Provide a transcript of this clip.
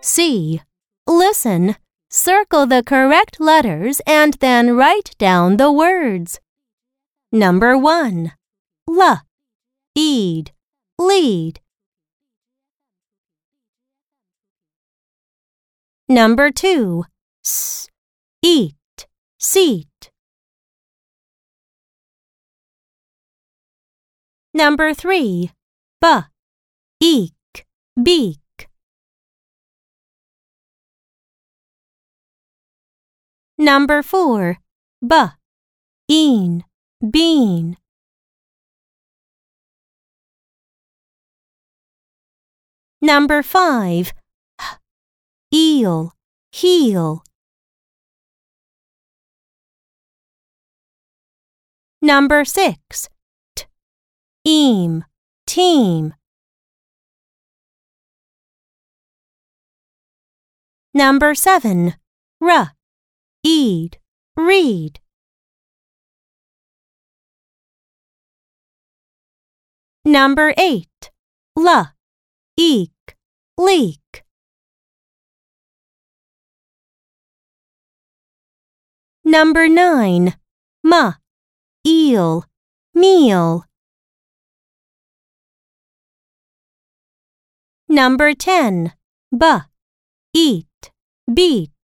C. Listen, circle the correct letters and then write down the words. Number 1. L. Eed. Lead. Number 2. S. Eat. Seat. Number 3. B. Eek. Beak. Number 4. B. Een. Bean. Number 5. H. Eel. Heel. Number 6. T. Eam. Team. Number 7. R. Eed. Read. Number 8. L. Eek. Leak. Number 9. M. Eel. Meal. Number 10. B. Eat. Beat.